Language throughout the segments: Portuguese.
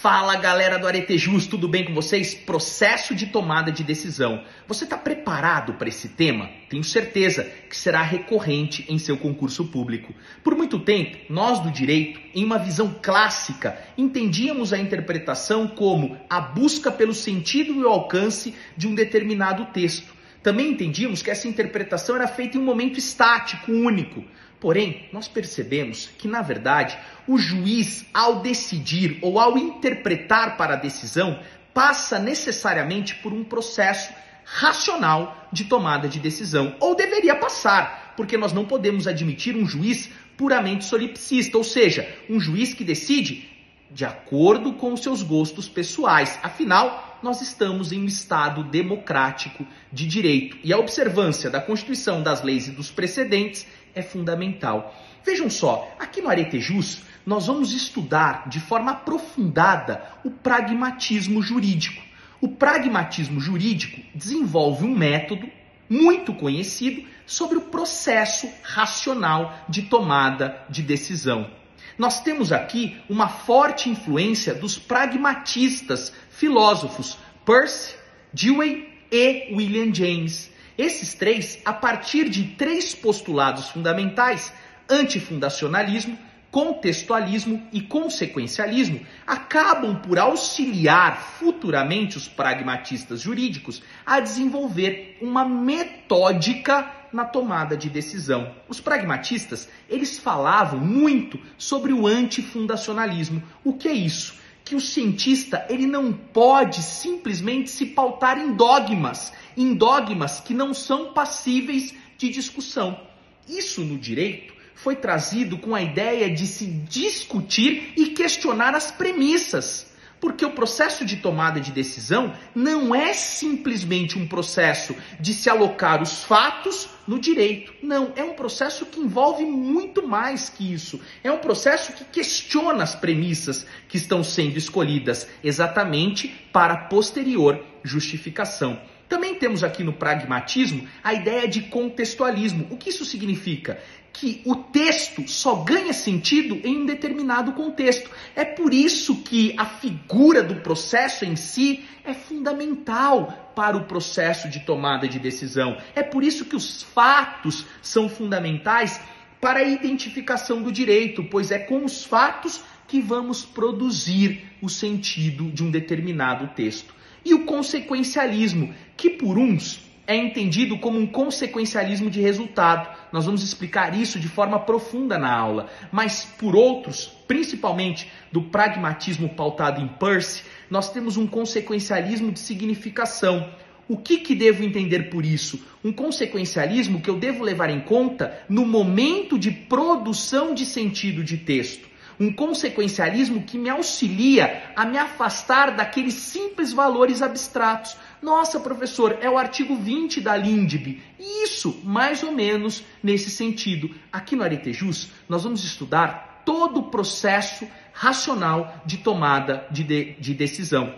Fala galera do Aretejus, tudo bem com vocês? Processo de tomada de decisão. Você está preparado para esse tema? Tenho certeza que será recorrente em seu concurso público. Por muito tempo, nós do direito, em uma visão clássica, entendíamos a interpretação como a busca pelo sentido e o alcance de um determinado texto. Também entendíamos que essa interpretação era feita em um momento estático, único. Porém, nós percebemos que, na verdade, o juiz, ao decidir ou ao interpretar para a decisão, passa necessariamente por um processo racional de tomada de decisão. Ou deveria passar, porque nós não podemos admitir um juiz puramente solipsista, ou seja, um juiz que decide de acordo com os seus gostos pessoais. Afinal, nós estamos em um Estado democrático de direito e a observância da Constituição, das leis e dos precedentes é fundamental. Vejam só, aqui no Aretejus, nós vamos estudar de forma aprofundada o pragmatismo jurídico. O pragmatismo jurídico desenvolve um método muito conhecido sobre o processo racional de tomada de decisão. Nós temos aqui uma forte influência dos pragmatistas filósofos Percy, Dewey e William James. Esses três, a partir de três postulados fundamentais, antifundacionalismo, contextualismo e consequencialismo, acabam por auxiliar futuramente os pragmatistas jurídicos a desenvolver uma metódica na tomada de decisão. Os pragmatistas, eles falavam muito sobre o antifundacionalismo. O que é isso? Que o cientista, ele não pode simplesmente se pautar em dogmas, em dogmas que não são passíveis de discussão. Isso no direito foi trazido com a ideia de se discutir e questionar as premissas. Porque o processo de tomada de decisão não é simplesmente um processo de se alocar os fatos no direito. Não, é um processo que envolve muito mais que isso. É um processo que questiona as premissas que estão sendo escolhidas exatamente para posterior justificação. Também temos aqui no pragmatismo a ideia de contextualismo. O que isso significa? Que o texto só ganha sentido em um determinado contexto. É por isso que a figura do processo em si é fundamental para o processo de tomada de decisão. É por isso que os fatos são fundamentais para a identificação do direito, pois é com os fatos que vamos produzir o sentido de um determinado texto e o consequencialismo, que por uns é entendido como um consequencialismo de resultado. Nós vamos explicar isso de forma profunda na aula, mas por outros, principalmente do pragmatismo pautado em Peirce, nós temos um consequencialismo de significação. O que, que devo entender por isso? Um consequencialismo que eu devo levar em conta no momento de produção de sentido de texto um consequencialismo que me auxilia a me afastar daqueles simples valores abstratos. Nossa, professor, é o artigo 20 da LINDB. Isso, mais ou menos nesse sentido. Aqui no Aretejus, nós vamos estudar todo o processo racional de tomada de, de, de decisão.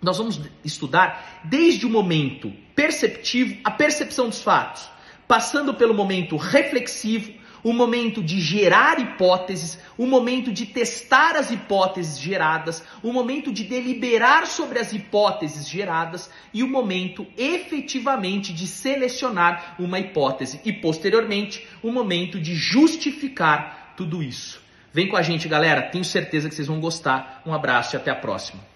Nós vamos estudar desde o momento perceptivo, a percepção dos fatos, passando pelo momento reflexivo, o momento de gerar hipóteses, o momento de testar as hipóteses geradas, o momento de deliberar sobre as hipóteses geradas e o momento efetivamente de selecionar uma hipótese e posteriormente o momento de justificar tudo isso. Vem com a gente, galera, tenho certeza que vocês vão gostar. Um abraço e até a próxima.